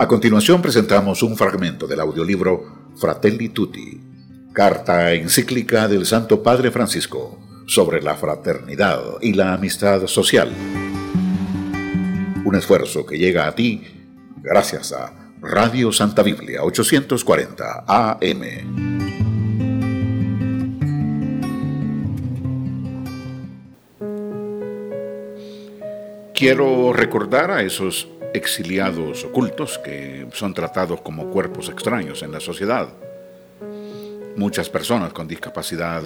A continuación presentamos un fragmento del audiolibro Fratelli Tutti, carta encíclica del Santo Padre Francisco sobre la fraternidad y la amistad social. Un esfuerzo que llega a ti gracias a Radio Santa Biblia 840 AM. Quiero recordar a esos exiliados ocultos que son tratados como cuerpos extraños en la sociedad. Muchas personas con discapacidad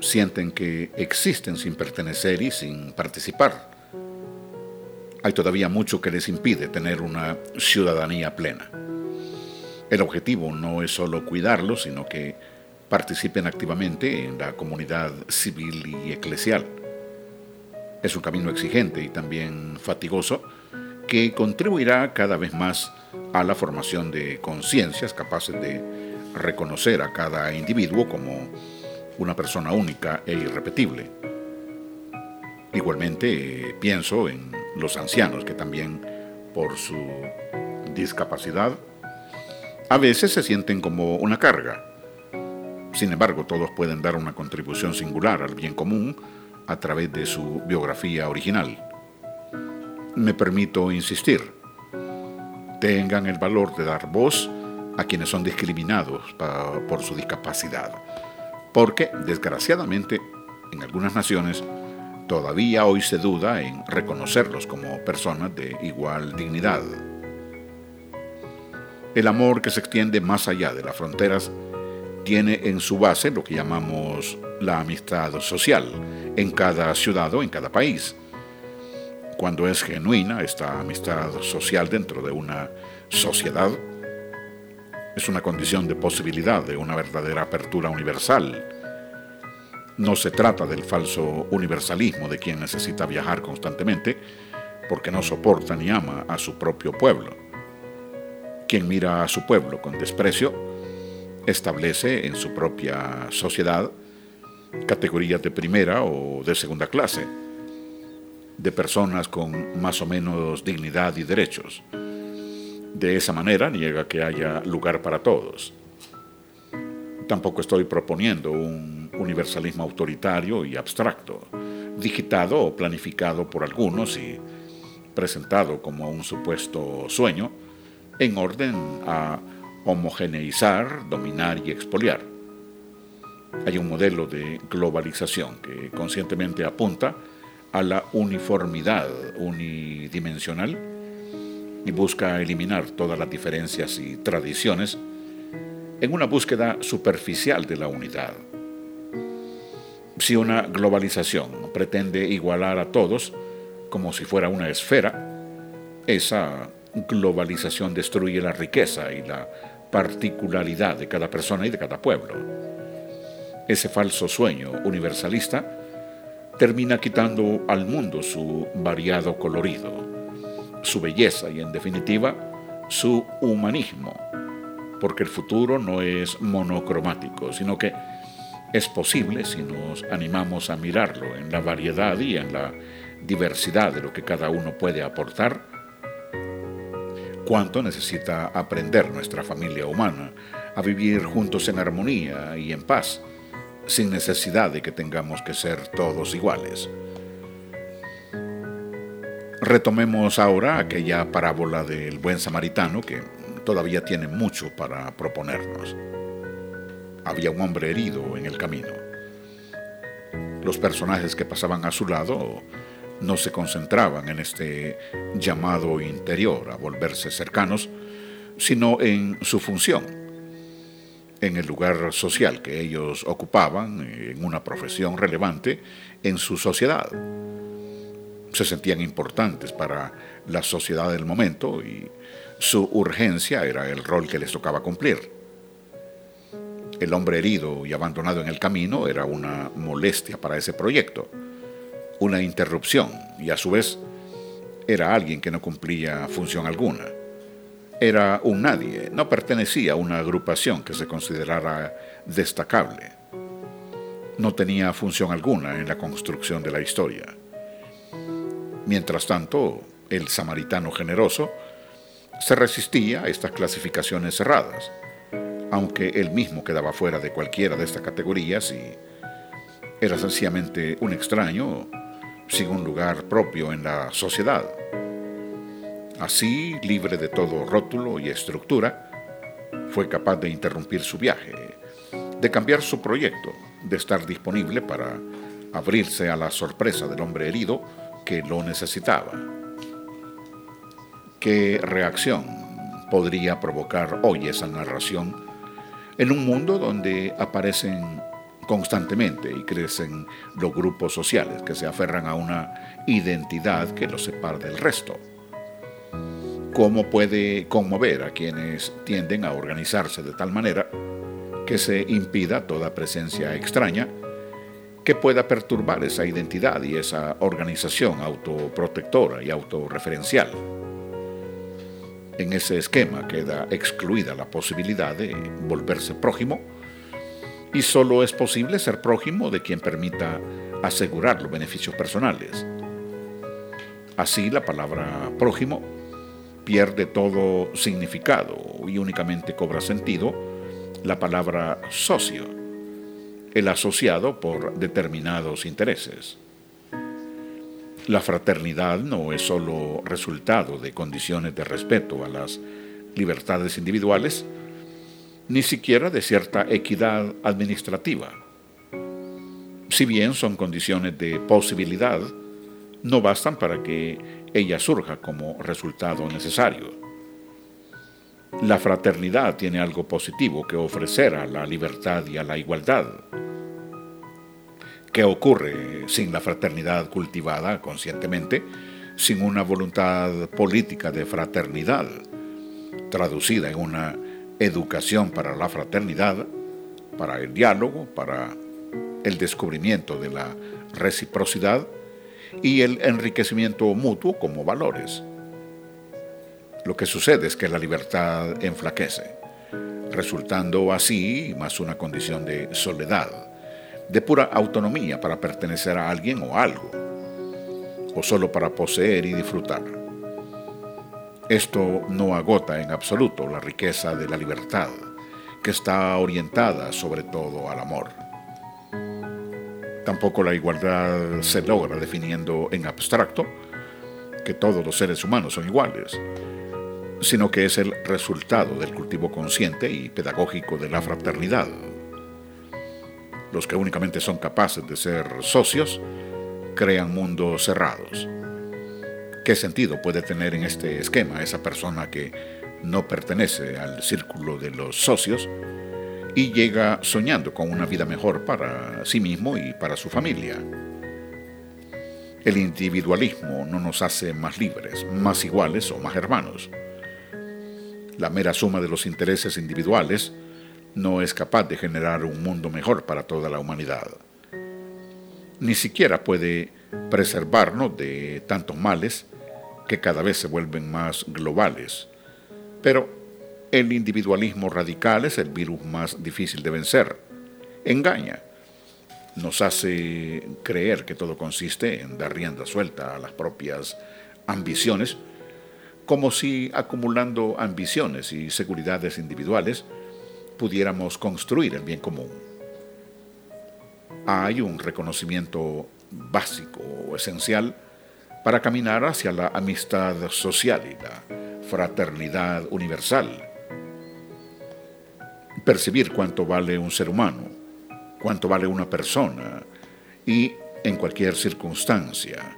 sienten que existen sin pertenecer y sin participar. Hay todavía mucho que les impide tener una ciudadanía plena. El objetivo no es solo cuidarlos, sino que participen activamente en la comunidad civil y eclesial. Es un camino exigente y también fatigoso que contribuirá cada vez más a la formación de conciencias capaces de reconocer a cada individuo como una persona única e irrepetible. Igualmente pienso en los ancianos que también por su discapacidad a veces se sienten como una carga. Sin embargo, todos pueden dar una contribución singular al bien común a través de su biografía original. Me permito insistir, tengan el valor de dar voz a quienes son discriminados por su discapacidad porque desgraciadamente en algunas naciones todavía hoy se duda en reconocerlos como personas de igual dignidad. El amor que se extiende más allá de las fronteras tiene en su base lo que llamamos la amistad social en cada ciudad o en cada país. Cuando es genuina esta amistad social dentro de una sociedad, es una condición de posibilidad de una verdadera apertura universal. No se trata del falso universalismo de quien necesita viajar constantemente porque no soporta ni ama a su propio pueblo. Quien mira a su pueblo con desprecio establece en su propia sociedad categorías de primera o de segunda clase, de personas con más o menos dignidad y derechos. De esa manera niega que haya lugar para todos. Tampoco estoy proponiendo un universalismo autoritario y abstracto, digitado o planificado por algunos y presentado como un supuesto sueño, en orden a homogeneizar, dominar y expoliar. Hay un modelo de globalización que conscientemente apunta a la uniformidad unidimensional y busca eliminar todas las diferencias y tradiciones en una búsqueda superficial de la unidad. Si una globalización pretende igualar a todos como si fuera una esfera, esa globalización destruye la riqueza y la particularidad de cada persona y de cada pueblo. Ese falso sueño universalista termina quitando al mundo su variado colorido su belleza y en definitiva su humanismo, porque el futuro no es monocromático, sino que es posible si nos animamos a mirarlo en la variedad y en la diversidad de lo que cada uno puede aportar. ¿Cuánto necesita aprender nuestra familia humana a vivir juntos en armonía y en paz, sin necesidad de que tengamos que ser todos iguales? Retomemos ahora aquella parábola del buen samaritano que todavía tiene mucho para proponernos. Había un hombre herido en el camino. Los personajes que pasaban a su lado no se concentraban en este llamado interior a volverse cercanos, sino en su función, en el lugar social que ellos ocupaban, en una profesión relevante en su sociedad se sentían importantes para la sociedad del momento y su urgencia era el rol que les tocaba cumplir. El hombre herido y abandonado en el camino era una molestia para ese proyecto, una interrupción y a su vez era alguien que no cumplía función alguna. Era un nadie, no pertenecía a una agrupación que se considerara destacable. No tenía función alguna en la construcción de la historia. Mientras tanto, el samaritano generoso se resistía a estas clasificaciones cerradas, aunque él mismo quedaba fuera de cualquiera de estas categorías y era sencillamente un extraño sin un lugar propio en la sociedad. Así, libre de todo rótulo y estructura, fue capaz de interrumpir su viaje, de cambiar su proyecto, de estar disponible para abrirse a la sorpresa del hombre herido que lo necesitaba. ¿Qué reacción podría provocar hoy esa narración en un mundo donde aparecen constantemente y crecen los grupos sociales que se aferran a una identidad que los separa del resto? ¿Cómo puede conmover a quienes tienden a organizarse de tal manera que se impida toda presencia extraña que pueda perturbar esa identidad y esa organización autoprotectora y autorreferencial. En ese esquema queda excluida la posibilidad de volverse prójimo y solo es posible ser prójimo de quien permita asegurar los beneficios personales. Así la palabra prójimo pierde todo significado y únicamente cobra sentido la palabra socio el asociado por determinados intereses. La fraternidad no es sólo resultado de condiciones de respeto a las libertades individuales, ni siquiera de cierta equidad administrativa. Si bien son condiciones de posibilidad, no bastan para que ella surja como resultado necesario. La fraternidad tiene algo positivo que ofrecer a la libertad y a la igualdad. ¿Qué ocurre sin la fraternidad cultivada conscientemente, sin una voluntad política de fraternidad, traducida en una educación para la fraternidad, para el diálogo, para el descubrimiento de la reciprocidad y el enriquecimiento mutuo como valores? Lo que sucede es que la libertad enflaquece, resultando así más una condición de soledad, de pura autonomía para pertenecer a alguien o algo, o solo para poseer y disfrutar. Esto no agota en absoluto la riqueza de la libertad, que está orientada sobre todo al amor. Tampoco la igualdad se logra definiendo en abstracto que todos los seres humanos son iguales, sino que es el resultado del cultivo consciente y pedagógico de la fraternidad. Los que únicamente son capaces de ser socios crean mundos cerrados. ¿Qué sentido puede tener en este esquema esa persona que no pertenece al círculo de los socios y llega soñando con una vida mejor para sí mismo y para su familia? El individualismo no nos hace más libres, más iguales o más hermanos la mera suma de los intereses individuales no es capaz de generar un mundo mejor para toda la humanidad. Ni siquiera puede preservarnos de tantos males que cada vez se vuelven más globales. Pero el individualismo radical es el virus más difícil de vencer. Engaña. Nos hace creer que todo consiste en dar rienda suelta a las propias ambiciones como si acumulando ambiciones y seguridades individuales pudiéramos construir el bien común. Hay un reconocimiento básico o esencial para caminar hacia la amistad social y la fraternidad universal. Percibir cuánto vale un ser humano, cuánto vale una persona y en cualquier circunstancia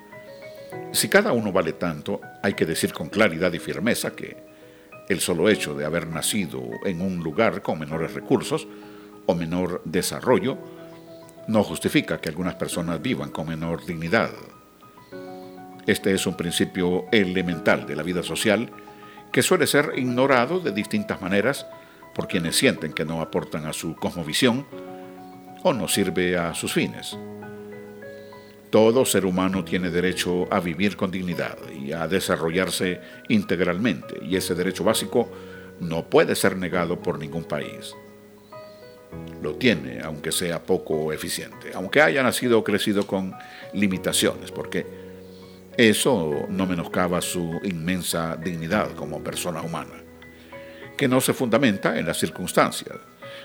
si cada uno vale tanto, hay que decir con claridad y firmeza que el solo hecho de haber nacido en un lugar con menores recursos o menor desarrollo no justifica que algunas personas vivan con menor dignidad. Este es un principio elemental de la vida social que suele ser ignorado de distintas maneras por quienes sienten que no aportan a su cosmovisión o no sirve a sus fines. Todo ser humano tiene derecho a vivir con dignidad y a desarrollarse integralmente, y ese derecho básico no puede ser negado por ningún país. Lo tiene, aunque sea poco eficiente, aunque haya nacido o crecido con limitaciones, porque Eso no menoscaba su inmensa dignidad como persona humana, que no se fundamenta en las circunstancias,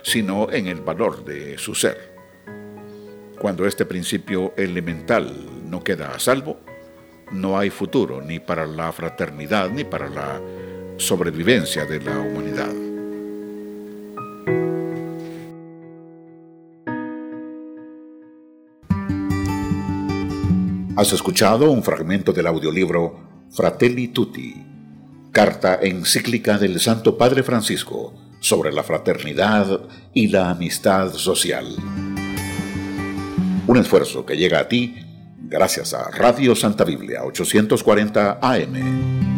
sino en el valor de su ser. Cuando este principio elemental no queda a salvo, no hay futuro ni para la fraternidad ni para la sobrevivencia de la humanidad. Has escuchado un fragmento del audiolibro Fratelli Tutti, carta encíclica del Santo Padre Francisco sobre la fraternidad y la amistad social. Un esfuerzo que llega a ti gracias a Radio Santa Biblia 840 AM.